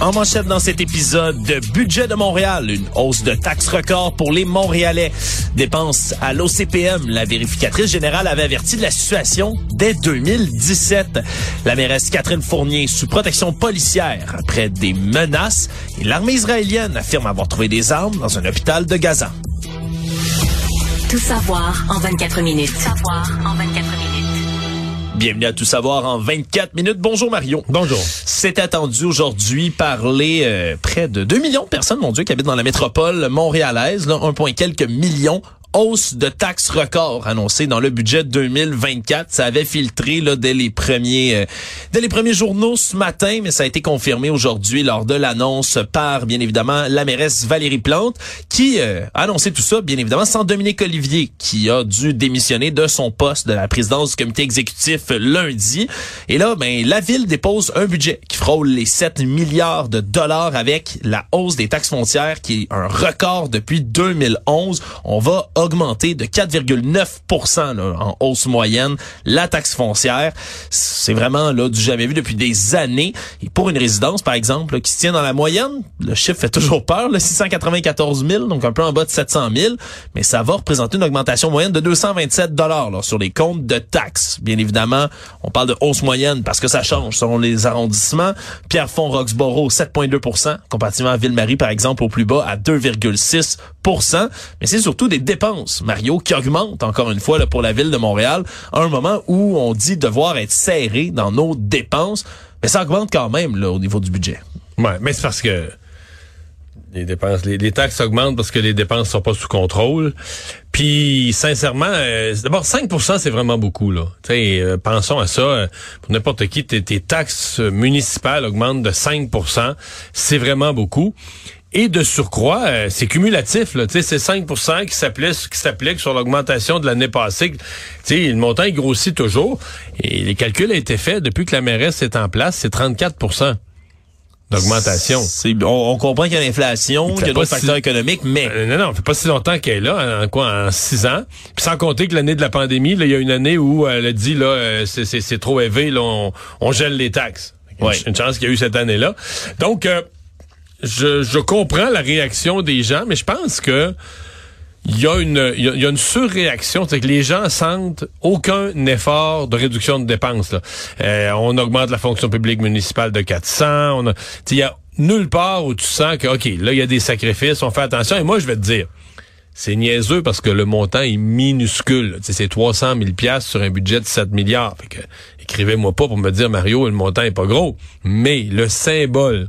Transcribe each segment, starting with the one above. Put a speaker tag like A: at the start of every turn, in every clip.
A: En manchette dans cet épisode, de budget de Montréal, une hausse de taxes record pour les Montréalais. Dépenses à l'OCPM, la vérificatrice générale avait averti de la situation dès 2017. La mairesse Catherine Fournier sous protection policière après des menaces et l'armée israélienne affirme avoir trouvé des armes dans un hôpital de Gaza.
B: Tout savoir en 24 minutes. Tout savoir en 24 minutes.
A: Bienvenue à Tout savoir en 24 minutes. Bonjour Mario.
C: Bonjour.
A: C'est attendu aujourd'hui par les euh, près de 2 millions de personnes, mon Dieu, qui habitent dans la métropole montréalaise, là, 1, quelques millions hausse de taxes record annoncée dans le budget 2024. Ça avait filtré là, dès les premiers euh, dès les premiers journaux ce matin, mais ça a été confirmé aujourd'hui lors de l'annonce par bien évidemment la mairesse Valérie Plante qui euh, a annoncé tout ça bien évidemment sans Dominique Olivier qui a dû démissionner de son poste de la présidence du comité exécutif lundi. Et là ben la ville dépose un budget qui frôle les 7 milliards de dollars avec la hausse des taxes foncières qui est un record depuis 2011. On va augmenté de 4,9% en hausse moyenne la taxe foncière. C'est vraiment là du jamais vu depuis des années. Et pour une résidence, par exemple, qui se tient dans la moyenne, le chiffre fait toujours peur, le 694 000, donc un peu en bas de 700 000, mais ça va représenter une augmentation moyenne de 227 dollars sur les comptes de taxes. Bien évidemment, on parle de hausse moyenne parce que ça change selon les arrondissements. Pierrefonds, Roxborough, 7,2% comparativement à Ville-Marie, par exemple, au plus bas à 2,6% mais c'est surtout des dépenses, Mario, qui augmentent encore une fois pour la ville de Montréal à un moment où on dit devoir être serré dans nos dépenses, mais ça augmente quand même au niveau du budget.
C: Ouais, mais c'est parce que les dépenses, les, taxes augmentent parce que les dépenses sont pas sous contrôle. Puis sincèrement, euh, d'abord 5% c'est vraiment beaucoup là. euh, pensons à ça. Euh, pour n'importe qui, tes, taxes municipales augmentent de 5% c'est vraiment beaucoup. Et de surcroît, euh, c'est cumulatif. C'est 5 qui s'applique qui s'applique sur l'augmentation de l'année passée. sais, le montant il grossit toujours. Et les calculs ont été faits depuis que la mairesse est en place, c'est 34% d'augmentation.
A: On, on, comprend qu'il y a l'inflation, qu'il y a d'autres facteurs économiques, mais...
C: Euh, non, non, ça fait pas si longtemps qu'elle est là, en quoi, en six ans. Puis sans compter que l'année de la pandémie, il y a une année où elle a dit, là, euh, c'est trop élevé, là, on, on gèle les taxes. Ouais. Une, chance qu'il y a eu cette année-là. Donc, je, je comprends la réaction des gens, mais je pense que il y a une y a, une surréaction, c'est que les gens sentent aucun effort de réduction de dépenses. Là. Euh, on augmente la fonction publique municipale de 400. On il y a nulle part où tu sens que ok là il y a des sacrifices, on fait attention. Et moi je vais te dire, c'est niaiseux parce que le montant est minuscule. C'est 300 000 pièces sur un budget de 7 milliards. Fait que, écrivez-moi pas pour me dire Mario le montant est pas gros, mais le symbole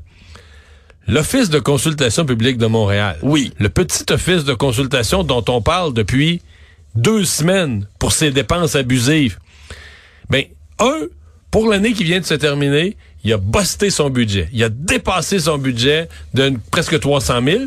C: L'Office de consultation publique de Montréal.
A: Oui.
C: Le petit office de consultation dont on parle depuis deux semaines pour ses dépenses abusives. Ben, un, pour l'année qui vient de se terminer, il a busté son budget. Il a dépassé son budget de presque 300 000.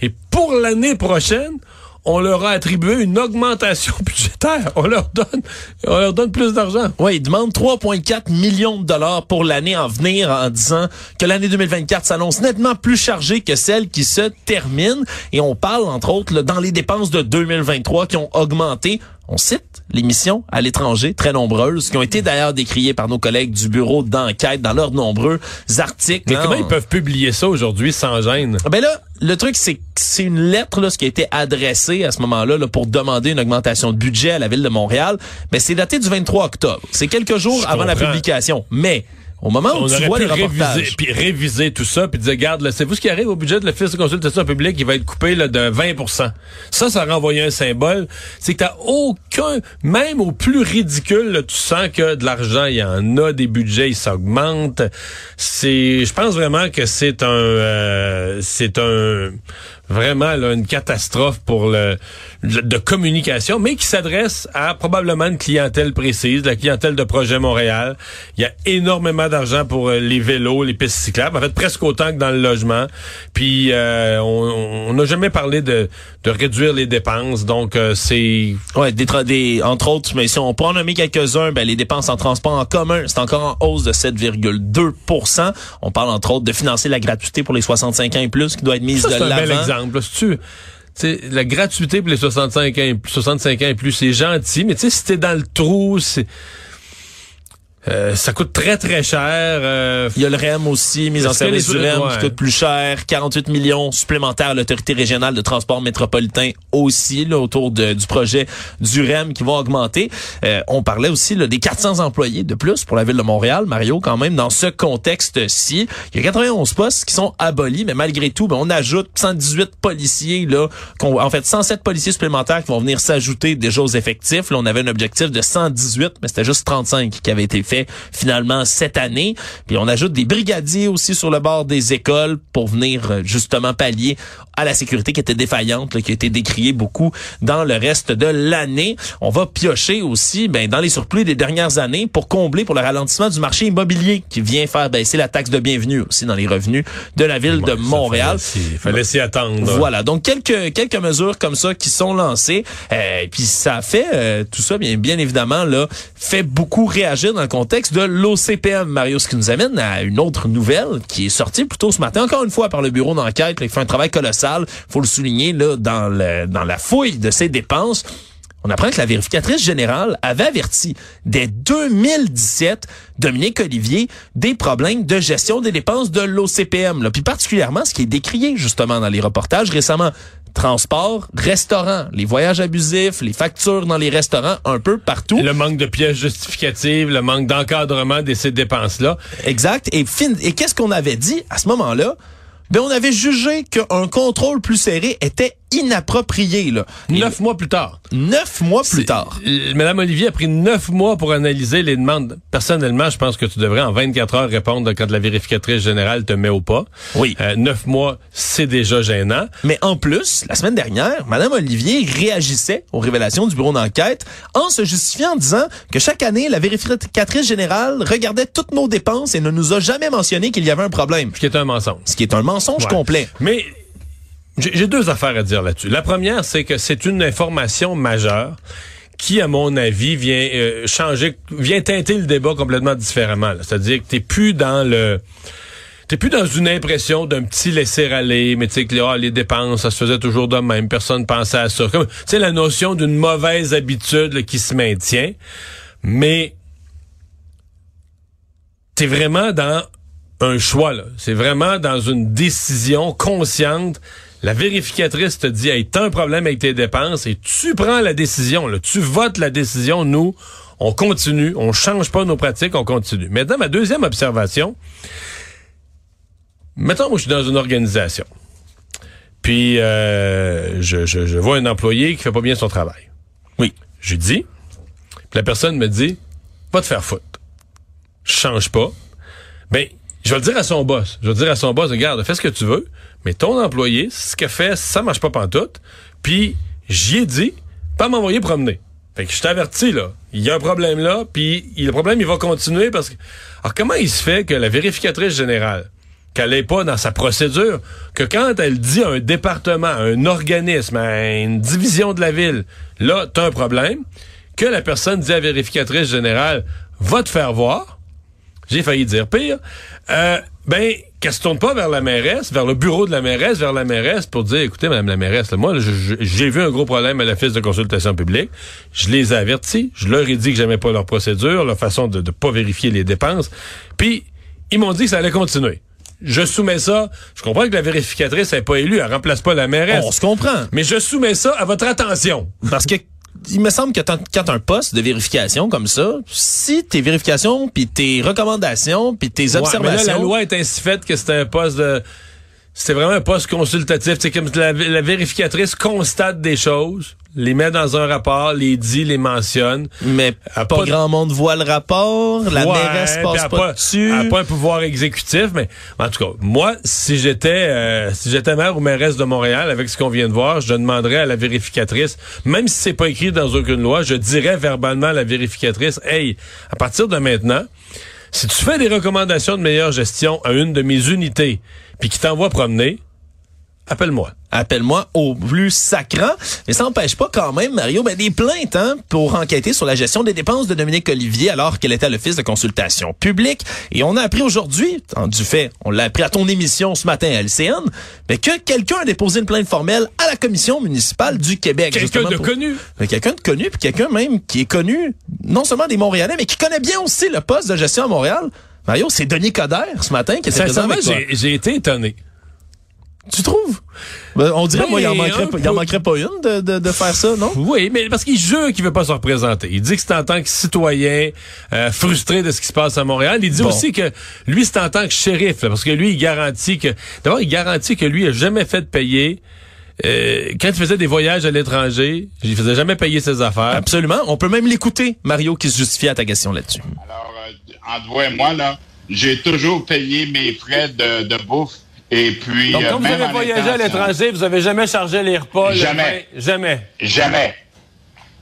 C: Et pour l'année prochaine, on leur a attribué une augmentation budgétaire. On leur donne, on leur donne plus d'argent.
A: Oui, ils demandent 3,4 millions de dollars pour l'année en venir en disant que l'année 2024 s'annonce nettement plus chargée que celle qui se termine. Et on parle, entre autres, dans les dépenses de 2023 qui ont augmenté on cite les missions à l'étranger, très nombreuses, qui ont été d'ailleurs décriées par nos collègues du bureau d'enquête dans leurs nombreux articles.
C: Mais comment ils peuvent publier ça aujourd'hui sans gêne?
A: Ben là, le truc, c'est que c'est une lettre là, ce qui a été adressée à ce moment-là là, pour demander une augmentation de budget à la ville de Montréal. Mais c'est daté du 23 octobre. C'est quelques jours avant la publication. Mais au moment où tu vois les reportages.
C: Puis réviser tout ça, puis dire, regarde, c'est vous ce qui arrive au budget de l'Office de consultation publique, il va être coupé là, de 20% Ça, ça renvoyait un symbole. C'est que t'as aucun, même au plus ridicule, tu sens que de l'argent, il y en a, des budgets, ils s'augmentent. C'est, je pense vraiment que c'est un, euh, c'est un, vraiment là, une catastrophe pour le, de communication, mais qui s'adresse à probablement une clientèle précise, la clientèle de Projet Montréal. Il y a énormément d'argent pour euh, les vélos, les pistes cyclables, en fait presque autant que dans le logement. Puis euh, on n'a jamais parlé de, de réduire les dépenses, donc euh, c'est...
A: Ouais, des, des, entre autres, mais si on peut en nommer quelques-uns, ben, les dépenses en transport en commun, c'est encore en hausse de 7,2% On parle entre autres de financer la gratuité pour les 65 ans et plus qui doit être mise de l'avant
C: exemple. tu, la gratuité pour les 65 ans, 65 ans et plus, c'est gentil, mais tu sais, si t'es dans le trou, c'est euh, ça coûte très, très cher. Euh,
A: Il y a le REM aussi, mise en service du REM, qui coûte plus cher. 48 millions supplémentaires à l'autorité régionale de transport métropolitain aussi, là, autour de, du projet du REM qui vont augmenter. Euh, on parlait aussi là, des 400 employés de plus pour la ville de Montréal, Mario, quand même, dans ce contexte-ci. Il y a 91 postes qui sont abolis, mais malgré tout, ben, on ajoute 118 policiers, là, en fait 107 policiers supplémentaires qui vont venir s'ajouter déjà aux effectifs. Là, on avait un objectif de 118, mais c'était juste 35 qui avaient été finalement cette année. Puis on ajoute des brigadiers aussi sur le bord des écoles pour venir euh, justement pallier à la sécurité qui était défaillante, qui a été décriée beaucoup dans le reste de l'année. On va piocher aussi ben, dans les surplus des dernières années pour combler pour le ralentissement du marché immobilier qui vient faire baisser la taxe de bienvenue aussi dans les revenus de la ville de Montréal.
C: Il fallait s'y attendre.
A: Voilà, donc quelques quelques mesures comme ça qui sont lancées. Euh, puis ça fait euh, tout ça bien bien évidemment là fait beaucoup réagir dans le contexte contexte de l'OCPM, Mario, ce qui nous amène à une autre nouvelle qui est sortie plus tôt ce matin, encore une fois par le bureau d'enquête, qui fait un travail colossal, faut le souligner, là, dans, le, dans la fouille de ses dépenses. On apprend que la vérificatrice générale avait averti dès 2017 Dominique Olivier des problèmes de gestion des dépenses de l'OCPM. Puis particulièrement ce qui est décrié justement dans les reportages récemment transport, restaurant, les voyages abusifs, les factures dans les restaurants, un peu partout.
C: Le manque de pièces justificatives, le manque d'encadrement de ces dépenses-là.
A: Exact. Et, et qu'est-ce qu'on avait dit à ce moment-là? Ben, on avait jugé qu'un contrôle plus serré était inapproprié. Là.
C: Neuf mois plus tard.
A: Neuf mois plus tard.
C: Euh, Madame Olivier a pris neuf mois pour analyser les demandes. Personnellement, je pense que tu devrais en 24 heures répondre quand la vérificatrice générale te met au pas.
A: Oui.
C: Euh, neuf mois, c'est déjà gênant.
A: Mais en plus, la semaine dernière, Madame Olivier réagissait aux révélations du bureau d'enquête en se justifiant en disant que chaque année, la vérificatrice générale regardait toutes nos dépenses et ne nous a jamais mentionné qu'il y avait un problème.
C: Ce qui est un mensonge.
A: Ce qui est un mensonge complet.
C: Mais j'ai deux affaires à dire là-dessus. La première, c'est que c'est une information majeure qui, à mon avis, vient euh, changer, vient teinter le débat complètement différemment. C'est-à-dire que t'es plus dans le T'es plus dans une impression d'un petit laisser-aller, mais tu sais que ah, les dépenses, ça se faisait toujours de même, personne pensait à ça. Comme, tu sais, la notion d'une mauvaise habitude qui se maintient, mais t'es vraiment dans un choix, là. C'est vraiment dans une décision consciente la vérificatrice te dit, hey, t'as un problème avec tes dépenses et tu prends la décision, là, tu votes la décision, nous, on continue, on change pas nos pratiques, on continue. Maintenant, ma deuxième observation, mettons, moi, je suis dans une organisation, puis euh, je, je, vois un employé qui fait pas bien son travail.
A: Oui.
C: Je dis, puis la personne me dit, va te faire foutre. Change pas. Ben, je vais le dire à son boss. Je vais le dire à son boss, regarde, fais ce que tu veux, mais ton employé, ce qu'il fait, ça marche pas pantoute. Puis j'y ai dit, pas m'envoyer promener. Fait que je t'avertis, là. Il y a un problème là, puis le problème, il va continuer parce que... Alors, comment il se fait que la vérificatrice générale, qu'elle n'est pas dans sa procédure, que quand elle dit à un département, à un organisme, à une division de la ville, là, t'as un problème, que la personne dit à la vérificatrice générale, va te faire voir, j'ai failli dire pire, euh, ben, qu'elle se tourne pas vers la mairesse, vers le bureau de la mairesse, vers la mairesse pour dire, écoutez, madame la mairesse, moi, j'ai vu un gros problème à l'office de consultation publique. Je les ai avertis. Je leur ai dit que j'aimais pas leur procédure, leur façon de ne pas vérifier les dépenses. Puis, ils m'ont dit que ça allait continuer. Je soumets ça. Je comprends que la vérificatrice n'est pas élue. Elle remplace pas la mairesse.
A: On se comprend.
C: Mais je soumets ça à votre attention.
A: Parce que il me semble que quand tu un poste de vérification comme ça, si tes vérifications, puis tes recommandations, puis tes observations...
C: Mais là, la loi est ainsi faite que c'est un poste de... c'est vraiment un poste consultatif. C'est comme la, la, vérificatrice constate des choses, les met dans un rapport, les dit, les mentionne.
A: Mais pas, pas, grand monde voit le rapport, la mairesse passe pas, dessus.
C: Elle n'a pas un pouvoir exécutif, mais en tout cas, moi, si j'étais euh, si j'étais maire ou mairesse de Montréal, avec ce qu'on vient de voir, je demanderais à la vérificatrice, même si c'est pas écrit dans aucune loi, je dirais verbalement à la vérificatrice, hey, à partir de maintenant, si tu fais des recommandations de meilleure gestion à une de mes unités, puis qui t'envoie promener, appelle-moi.
A: Appelle-moi au plus sacrant. Mais ça n'empêche pas quand même, Mario, ben, des plaintes hein, pour enquêter sur la gestion des dépenses de Dominique Olivier alors qu'elle était à l'Office de consultation publique. Et on a appris aujourd'hui, du fait, on l'a appris à ton émission ce matin à LCN, mais que quelqu'un a déposé une plainte formelle à la Commission municipale du Québec.
C: Quelqu'un de connu.
A: Quelqu'un de connu, puis quelqu'un même qui est connu, non seulement des Montréalais, mais qui connaît bien aussi le poste de gestion à Montréal. Mario, c'est Denis Coderre ce matin qui était présent avec toi.
C: J'ai été étonné.
A: Tu trouves? Ben, on dirait, ben, moi, il en manquerait, il en manquerait pas une de, de, de, faire ça, non?
C: Oui, mais parce qu'il jure qu'il veut pas se représenter. Il dit que c'est en tant que citoyen euh, frustré de ce qui se passe à Montréal. Il dit aussi que lui, c'est en tant que shérif, là, parce que lui, il garantit que... D'abord, il garantit que lui a jamais fait de payer... Euh, quand il faisait des voyages à l'étranger, il faisait jamais payer ses affaires.
A: Absolument. On peut même l'écouter, Mario, qui se justifie à ta question là-dessus.
D: Alors, euh, entre toi et moi, là, j'ai toujours payé mes frais de, de bouffe et puis,
C: Donc, quand
D: euh,
C: vous avez voyagé à l'étranger, vous avez jamais chargé les repas?
D: Jamais.
C: Le vin? Jamais.
D: Jamais.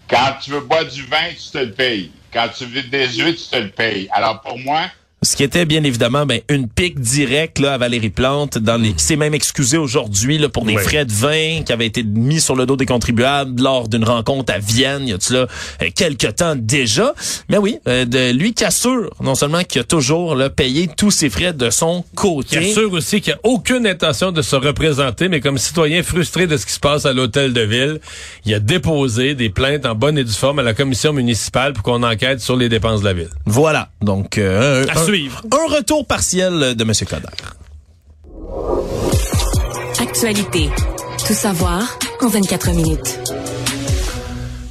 D: Quand tu veux boire du vin, tu te le payes. Quand tu veux des huîtres, tu te le payes. Alors, pour moi,
A: ce qui était bien évidemment ben, une pique directe là, à Valérie Plante, dans les, qui s'est même excusé aujourd'hui là, pour des frais de vin qui avaient été mis sur le dos des contribuables lors d'une rencontre à Vienne, il y a là, euh, quelques temps déjà. Mais oui, euh, de lui qui assure non seulement qu'il a toujours là, payé tous ses frais de son côté.
C: Qui assure aussi qu'il n'a aucune intention de se représenter, mais comme citoyen frustré de ce qui se passe à l'hôtel de ville, il a déposé des plaintes en bonne et due forme à la commission municipale pour qu'on enquête sur les dépenses de la ville.
A: Voilà, donc euh,
C: suivre.
A: Un retour partiel de M. Coder.
B: Actualité. Tout savoir en 24 minutes.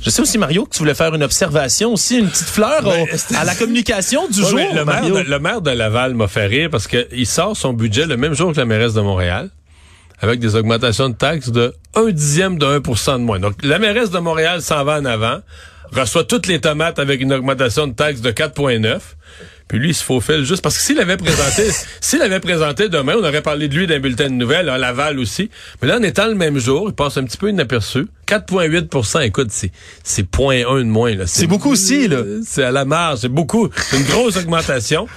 A: Je sais aussi, Mario, que tu voulais faire une observation aussi, une petite fleur
C: Ben,
A: au- à la communication du
C: Ouais,
A: jour,
C: le, maire de, le maire de Laval m'a fait rire parce qu'il sort son budget le même jour que la mairesse de Montréal, avec des augmentations de taxes de un dixième de 1% de moins. Donc, la mairesse de Montréal s'en va en avant, reçoit toutes les tomates avec une augmentation de taxes de 4,9. Puis lui, il se faufile juste parce que s'il avait présenté, s'il avait présenté demain, on aurait parlé de lui d'un bulletin de nouvelles, à Laval aussi. Mais là, en étant le même jour, il passe un petit peu inaperçu. 4,8% écoute, c'est, c'est 0,1 de moins, là.
A: C'est beaucoup aussi, là.
C: C'est à la marge, c'est beaucoup. C'est une grosse augmentation.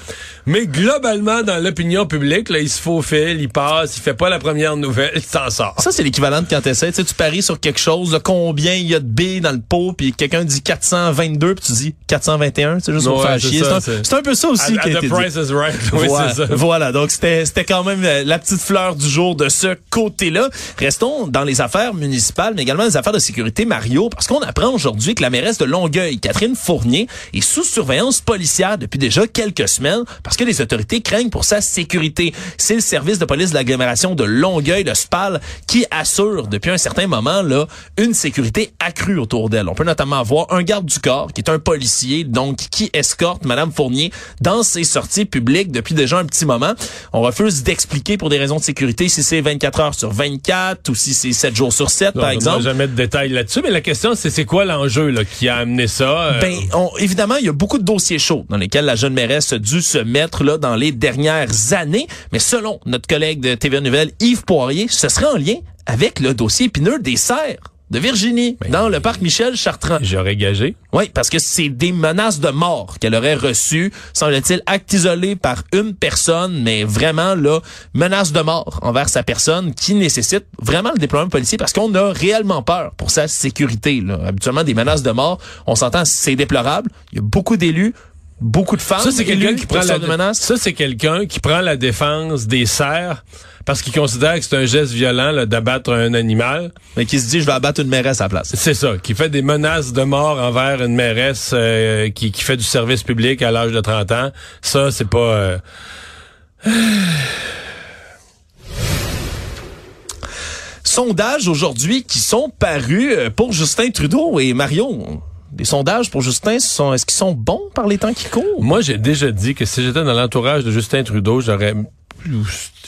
C: Mais globalement, dans l'opinion publique, là, il se faufile, il passe, il fait pas la première nouvelle, il s'en sort.
A: Ça, c'est l'équivalent de quand t'essaies, tu sais, tu paries sur quelque chose, là, combien il y a de B dans le pot, puis quelqu'un dit 422, puis tu dis 421, c'est juste pour
C: Ouais,
A: faire chier. C'est un, peu ça aussi
C: À-
A: qui a
C: à
A: été
C: the
A: dit.
C: price is right. Oui,
A: voilà,
C: ça.
A: voilà. donc c'était c'était quand même euh, la petite fleur du jour de ce côté-là. Restons dans les affaires municipales, mais également les affaires de sécurité, Mario, parce qu'on apprend aujourd'hui que la mairesse de Longueuil, Catherine Fournier, est sous surveillance policière depuis déjà quelques semaines parce que les autorités craignent pour sa sécurité. C'est le service de police de l'agglomération de Longueuil, le SPAL, qui assure depuis un certain moment là une sécurité accrue autour d'elle. On peut notamment voir un garde du corps qui est un policier, donc qui escorte Madame Fournier dans ses sorties publiques depuis déjà un petit moment. On refuse d'expliquer pour des raisons de sécurité si c'est 24 heures sur 24 ou si c'est 7 jours sur 7,
C: Non,
A: par exemple.
C: jamais détails là-dessus, mais la question, c'est c'est quoi l'enjeu là, qui a amené ça? euh,
A: Ben, évidemment, il y a beaucoup de dossiers chauds dans lesquels la jeune mairesse a dû se mettre là dans les dernières années. Mais selon notre collègue de TVA Nouvelle, Yves Poirier, ce serait en lien avec le dossier épineux des serres de Virginie dans le parc Michel Chartrand.
C: J'aurais gagé.
A: Oui, parce que c'est des menaces de mort qu'elle aurait reçues, semble-t-il, acte isolé par une personne, mais vraiment, là, menace de mort envers sa personne qui nécessite vraiment le déploiement policier parce qu'on a réellement peur pour sa sécurité. Là. Habituellement, des menaces de mort, on s'entend, c'est déplorable. Il y a beaucoup d'élus, beaucoup de femmes.
C: Ça, c'est quelqu'un qui prend la
A: menaces.
C: Ça, c'est quelqu'un qui prend la défense des cerfs parce qu'il considère que c'est un geste violent là, d'abattre un animal.
A: Mais qui se dit, je vais abattre une mairesse à la place.
C: C'est ça, qui fait des menaces de mort envers une mairesse euh, qui, qui fait du service public à l'âge de 30 ans. Ça, c'est pas... euh,
A: Sondages aujourd'hui qui sont parus euh, pour Justin Trudeau et Mario. Des sondages pour Justin, sont, est-ce qu'ils sont bons par les temps qui courent?
C: Moi, j'ai déjà dit que si j'étais dans l'entourage de Justin Trudeau, j'aurais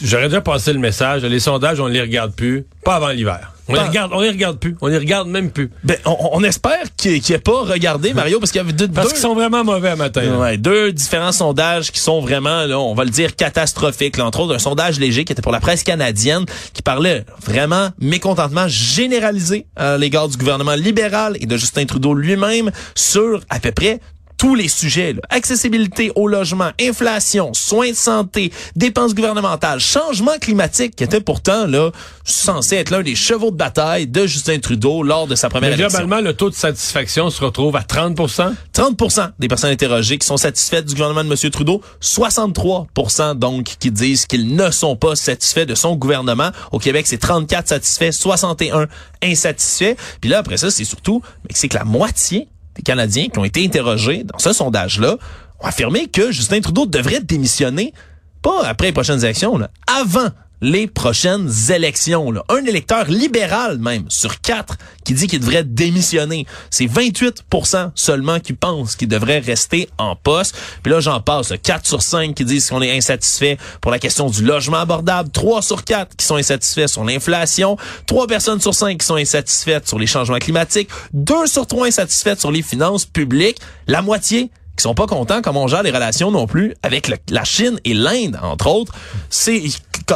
C: j'aurais déjà passé le message. Les sondages, on les regarde plus. Pas avant l'hiver. On les regarde, on les regarde plus. On les regarde même plus.
A: Ben, on, on espère qu'il qu ait pas regardé, Mario, parce qu'il y avait deux...
C: Parce qu'ils sont vraiment mauvais à matin. là.
A: Ouais, deux différents sondages qui sont vraiment, là, on va le dire, catastrophiques. Là. Entre autres, un sondage léger qui était pour la presse canadienne, qui parlait vraiment mécontentement généralisé à l'égard du gouvernement libéral et de Justin Trudeau lui-même sur à peu près tous les sujets, là. accessibilité au logement, inflation, soins de santé, dépenses gouvernementales, changement climatique, qui était pourtant là censé être l'un des chevaux de bataille de Justin Trudeau lors de sa première
C: Mais
A: élection.
C: globalement, le taux de satisfaction se retrouve à 30%
A: 30% des personnes interrogées qui sont satisfaites du gouvernement de M. Trudeau, 63% donc qui disent qu'ils ne sont pas satisfaits de son gouvernement. Au Québec, c'est 34 satisfaits, 61 insatisfaits. Puis là, après ça, c'est surtout, mais c'est que la moitié des Canadiens qui ont été interrogés dans ce sondage-là ont affirmé que Justin Trudeau devrait démissionner, pas après les prochaines élections, avant les prochaines élections. Un électeur libéral même sur quatre qui dit qu'il devrait démissionner. C'est 28% seulement qui pensent qu'il devrait rester en poste. Puis là, j'en passe. 4 sur 5 qui disent qu'on est insatisfait pour la question du logement abordable. 3 sur 4 qui sont insatisfaits sur l'inflation. 3 personnes sur 5 qui sont insatisfaites sur les changements climatiques. 2 sur 3 insatisfaites sur les finances publiques. La moitié qui sont pas contents comme on gère les relations non plus avec le- la Chine et l'Inde, entre autres. C'est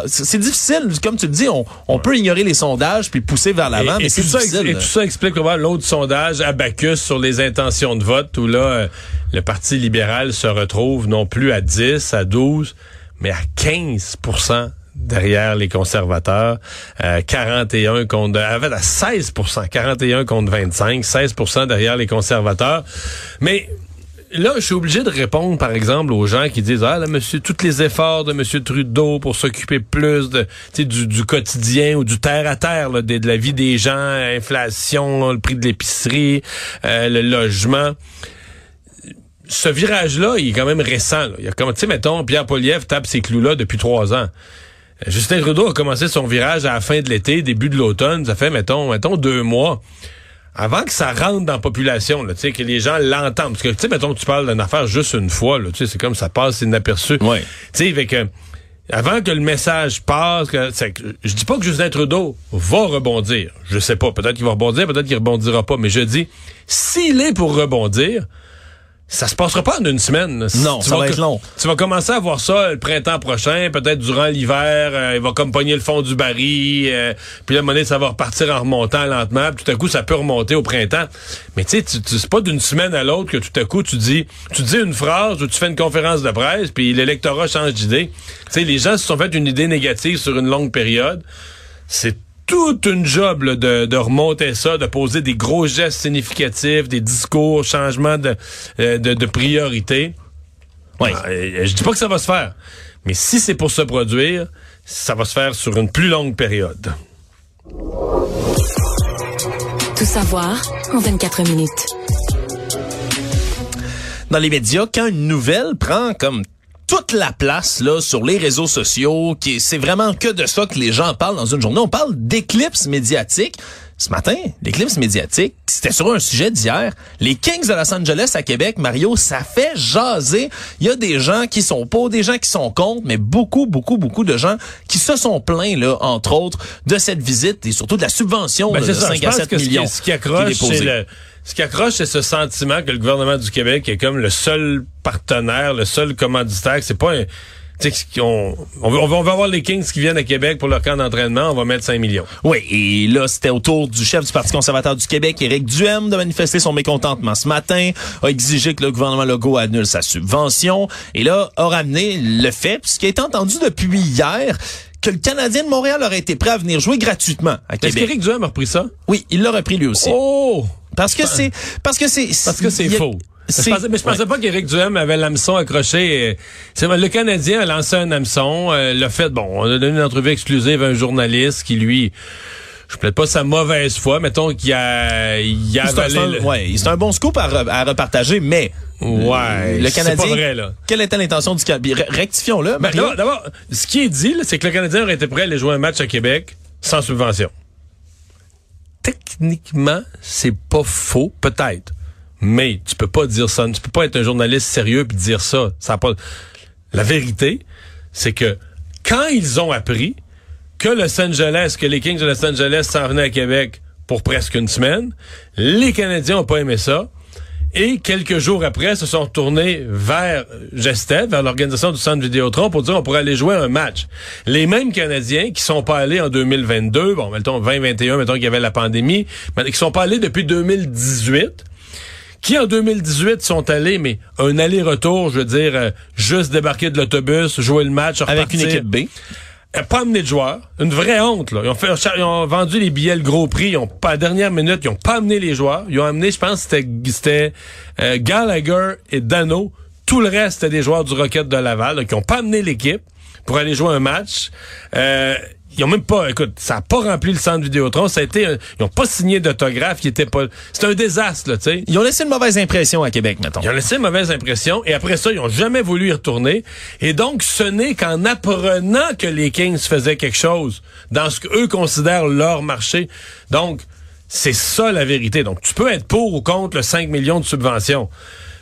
A: c'est difficile, comme tu le dis, on, on peut ignorer les sondages puis pousser vers l'avant, mais c'est
C: tout ça,
A: difficile.
C: et tout ça explique comment l'autre sondage, Abacus, sur les intentions de vote, où là, le Parti libéral se retrouve non plus à 10, à 12, mais à 15% derrière les conservateurs, euh, 41 contre, à 16 41 contre 25, 16 derrière les conservateurs. Mais Là, je suis obligé de répondre, par exemple, aux gens qui disent ah là, monsieur, tous les efforts de monsieur Trudeau pour s'occuper plus de, du, du quotidien ou du terre à terre, là, de, la vie des gens, inflation, le prix de l'épicerie, euh, le logement. Ce virage-là, il est quand même récent. Là. Il a comme, tu sais, mettons, Pierre Poliev tape ces clous-là depuis trois ans. Euh, Justin Trudeau a commencé son virage à la fin de l'été, début de l'automne. Ça fait, mettons, mettons, deux mois avant que ça rentre dans la population, là, tu sais, que les gens l'entendent. Parce que, tu sais, mettons que tu parles d'une affaire juste une fois, là, tu sais, c'est comme ça passe inaperçu.
A: Ouais.
C: Tu sais, que, avant que le message passe, que- je dis pas que Justin Trudeau va rebondir. Je sais pas. Peut-être qu'il va rebondir, peut-être qu'il rebondira pas. Mais je dis, s'il est pour rebondir, ça se passera pas en une semaine.
A: Non,
C: Tu
A: ça va être long.
C: Tu vas commencer à voir ça le printemps prochain, peut-être durant l'hiver, euh, il va comme pogner le fond du baril, euh, puis moment donné, ça va repartir en remontant lentement, puis tout à coup, ça peut remonter au printemps. Mais tu sais, c'est pas d'une semaine à l'autre que tout à coup, tu dis tu dis une phrase ou tu fais une conférence de presse, puis l'électorat change d'idée. Tu sais, les gens se sont fait une idée négative sur une longue période. C'est toute une job là, de, de remonter ça, de poser des gros gestes significatifs, des discours, changement de, euh, de, de priorité.
A: Ouais.
C: Euh, je dis pas que ça va se faire, mais si c'est pour se produire, ça va se faire sur une plus longue période.
B: Tout savoir en 24 minutes.
A: dans les médias, quand une nouvelle prend comme toute la place là sur les réseaux sociaux, qui c'est vraiment que de ça que les gens parlent dans une journée. On parle d'éclipse médiatique. Ce matin, l'éclipse médiatique, c'était sur un sujet d'hier. Les Kings de Los Angeles à Québec, Mario, ça fait jaser. Il y a des gens qui sont pour, des gens qui sont contre, mais beaucoup, beaucoup, beaucoup de gens qui se sont plaints, là, entre autres, de cette visite et surtout de la subvention
C: Ben,
A: de
C: ça.
A: 5
C: Je
A: à
C: pense
A: 7
C: que ce qui,
A: millions.
C: ce qui accroche, c'est le, ce qui accroche, c'est ce sentiment que le gouvernement du Québec est comme le seul partenaire, le seul commanditaire. que C'est pas un, tu sais, qu'on- on, va, on va on avoir les Kings qui viennent à Québec pour leur camp d'entraînement, on va mettre 5 millions.
A: Oui, et là, c'était au tour du chef du Parti conservateur du Québec, Éric Duhem, de manifester son mécontentement ce matin, a exigé que le gouvernement Legault annule sa subvention, et là, a ramené le fait, ce qui a été entendu depuis hier, que le Canadien de Montréal aurait été prêt à venir jouer gratuitement à
C: Est-ce
A: Québec.
C: qu'Éric Duhem a repris ça?
A: Oui, il l'a repris lui aussi.
C: Oh!
A: Parce que c'est, parce que c'est,
C: Parce que c'est faux. Je
A: c'est-
C: pensais, mais je pensais
A: ouais.
C: pas qu'Éric Duhem avait l'hameçon accroché. le Canadien a lancé un hameçon. Euh, le fait, bon, on a donné une entrevue exclusive à un journaliste qui, lui, je plaide pas sa mauvaise foi, mettons qu'il a, il a
A: C'est un,
C: avalé
A: c'est un-
C: le-
A: ouais, c'est un bon scoop à, re- à repartager, mais
C: Ouais,
A: le
C: c'est
A: Canadien.
C: pas vrai, là.
A: Quelle était l'intention du Canadien Rectifions-le.
C: Ben. D'abord, ce qui est dit, c'est que le Canadien aurait été prêt à aller jouer un match à Québec sans subvention. Techniquement, c'est pas faux, peut-être. Mais tu peux pas dire ça. Tu peux pas être un journaliste sérieux puis dire ça. Ça pas. La vérité, c'est que quand ils ont appris que Los Angeles, que les Kings de Los Angeles s'en venaient à Québec pour presque une semaine, les Canadiens ont pas aimé ça. Et quelques jours après, se sont retournés vers Gestet, vers l'organisation du Centre Vidéotron, pour dire on pourrait aller jouer un match. Les mêmes Canadiens qui sont pas allés en 2022, bon, mettons 2021, mettons qu'il y avait la pandémie, mais qui sont pas allés depuis 2018, qui en 2018 sont allés, mais un aller-retour, je veux dire, euh, juste débarquer de l'autobus, jouer le match,
A: Avec une équipe B.
C: Pas amené de joueurs. Une vraie honte, là. Ils ont, vendu les billets le gros prix. Ils pas, à la dernière minute, ils ont pas amené les joueurs. Ils ont amené, je pense, c'était, euh, Gallagher et Dano. Tout le reste, c'était des joueurs du Rocket de Laval, qui ont pas amené l'équipe pour aller jouer un match. Euh, ils ont même pas, écoute, ça a pas rempli le centre Vidéotron. Ça a été, ils ont pas signé d'autographe. Ils étaient pas, c'était un désastre, là, tu sais.
A: Ils ont laissé une mauvaise impression à Québec, mettons.
C: Ils ont laissé une mauvaise impression et après ça, ils ont jamais voulu y retourner. Et donc, ce n'est qu'en apprenant que les Kings faisaient quelque chose dans ce qu'eux considèrent leur marché. Donc, c'est ça la vérité. Donc, tu peux être pour ou contre le 5 millions de subventions.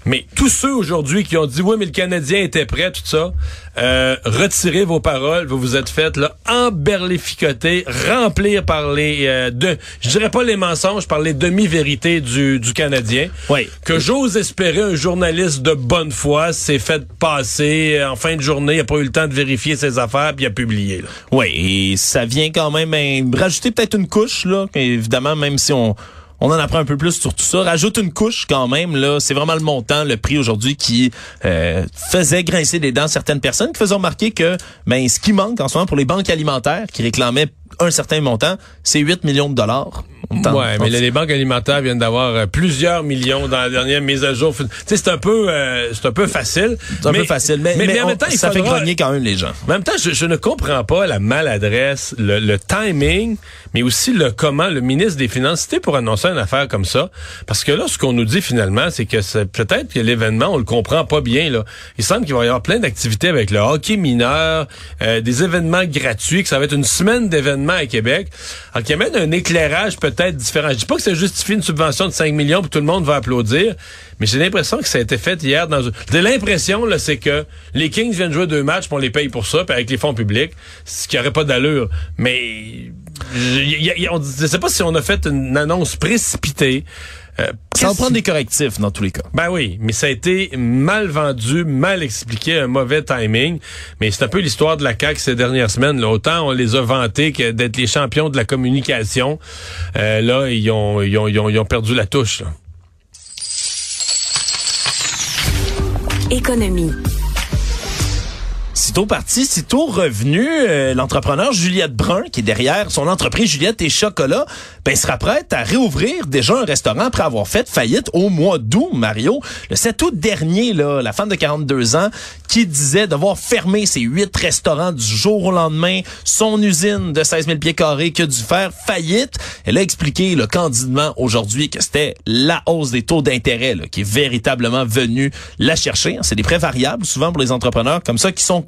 C: Mais tous ceux aujourd'hui qui ont dit oui, mais le Canadien était prêt, tout ça, euh, retirez vos paroles, vous vous êtes fait là emberlificoter, remplir par les euh, deux, je dirais pas les mensonges, par les demi-vérités du, du Canadien.
A: Oui.
C: Que j'ose espérer un journaliste de bonne foi s'est fait passer euh, en fin de journée, il a pas eu le temps de vérifier ses affaires puis il a publié. Là.
A: Oui, et ça vient quand même hein, rajouter peut-être une couche, là. Évidemment, même si on, on en apprend un peu plus sur tout ça. Rajoute une couche quand même, là. C'est vraiment le montant, le prix aujourd'hui qui euh, faisait grincer des dents certaines personnes, qui faisaient remarquer que ben, ce qui manque en ce moment pour les banques alimentaires qui réclamaient un certain montant, c'est 8 millions de dollars.
C: Ouais, mais là, les banques alimentaires viennent d'avoir euh, plusieurs millions dans la dernière mise à jour. Tu sais, c'est un peu, euh, c'est un peu facile.
A: C'est un peu facile, mais, mais
C: en
A: on-
C: même temps, il
A: ça fait grogner quand même les gens.
C: En même temps, je, je ne comprends pas la maladresse, le, le timing, mais aussi le comment le ministre des Finances, c'était pour annoncer une affaire comme ça. Parce que là, ce qu'on nous dit finalement, c'est que c'est peut-être que l'événement, on le comprend pas bien. Là. Il semble qu'il va y avoir plein d'activités avec le hockey mineur, euh, des événements gratuits, que ça va être une semaine d'événements à Québec. Alors qu'il amène un éclairage peut-être différent. Je dis pas que ça justifie une subvention de 5 millions pour tout le monde va applaudir, mais j'ai l'impression que ça a été fait hier dans. J'ai l'impression, là, c'est que les Kings viennent jouer deux matchs, puis on les paye pour ça, puis avec les fonds publics, ce qui aurait pas d'allure. Mais je y on- je sais pas si on a fait une annonce précipitée. Euh,
A: Ça va prendre des correctifs dans tous les cas.
C: ben oui, mais ça a été mal vendu, mal expliqué, un mauvais timing. Mais c'est un peu l'histoire de la CAQ ces dernières semaines. Là. Autant on les a vantés que d'être les champions de la communication. Euh, là, ils ont, ils, ont, ils, ont, ils ont perdu la touche. là.
B: Économie.
A: Sitôt parti, sitôt revenu, euh, l'entrepreneur Juliette Brun, qui est derrière son entreprise Juliette et Chocolat, ben, sera prête à réouvrir déjà un restaurant après avoir fait faillite au mois d'août, Mario. Le 7 août dernier, là, la femme de 42 ans qui disait devoir fermer ses huit restaurants du jour au lendemain, son usine de 16 000 pieds carrés qui a dû faire faillite. Elle a expliqué là, candidement aujourd'hui que c'était la hausse des taux d'intérêt qui est véritablement venue la chercher. C'est des prêts variables souvent pour les entrepreneurs comme ça qui sont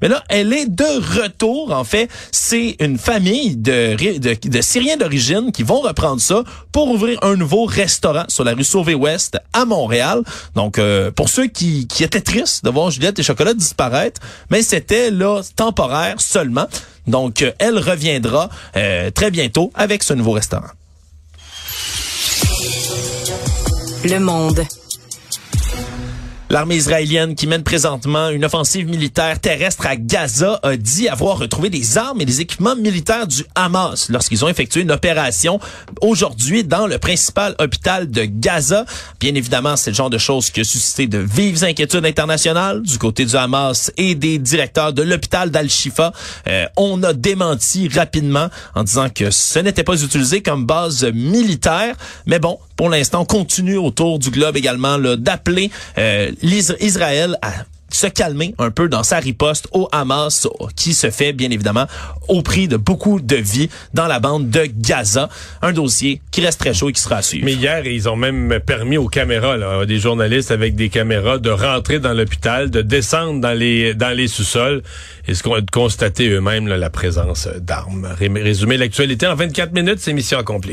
A: Mais là, elle est de retour. En fait, c'est une famille de, Ri- de, de Syriens d'origine qui vont reprendre ça pour ouvrir un nouveau restaurant sur la rue Sauvé-Ouest à Montréal. Donc, euh, pour ceux qui, qui étaient tristes de voir Juliette et Chocolat disparaître, mais c'était là temporaire seulement. Donc, euh, elle reviendra euh, très bientôt avec ce nouveau restaurant.
B: Le monde.
A: L'armée israélienne qui mène présentement une offensive militaire terrestre à Gaza a dit avoir retrouvé des armes et des équipements militaires du Hamas lorsqu'ils ont effectué une opération aujourd'hui dans le principal hôpital de Gaza. Bien évidemment, c'est le genre de choses qui a suscité de vives inquiétudes internationales du côté du Hamas et des directeurs de l'hôpital d'Al-Shifa. Euh, on a démenti rapidement en disant que ce n'était pas utilisé comme base militaire. Mais bon, pour l'instant, on continue autour du globe également d'appeler euh, Israël à se calmer un peu dans sa riposte au Hamas qui se fait bien évidemment au prix de beaucoup de vies dans la bande de Gaza. Un dossier qui reste très chaud et qui sera à suivre.
C: Mais hier, ils ont même permis aux caméras, là, des journalistes avec des caméras, de rentrer dans l'hôpital, de descendre dans les dans les sous-sols et ce qu'on de constater eux-mêmes la présence d'armes. Ré- Résumer l'actualité en 24 minutes, c'est mission accomplie.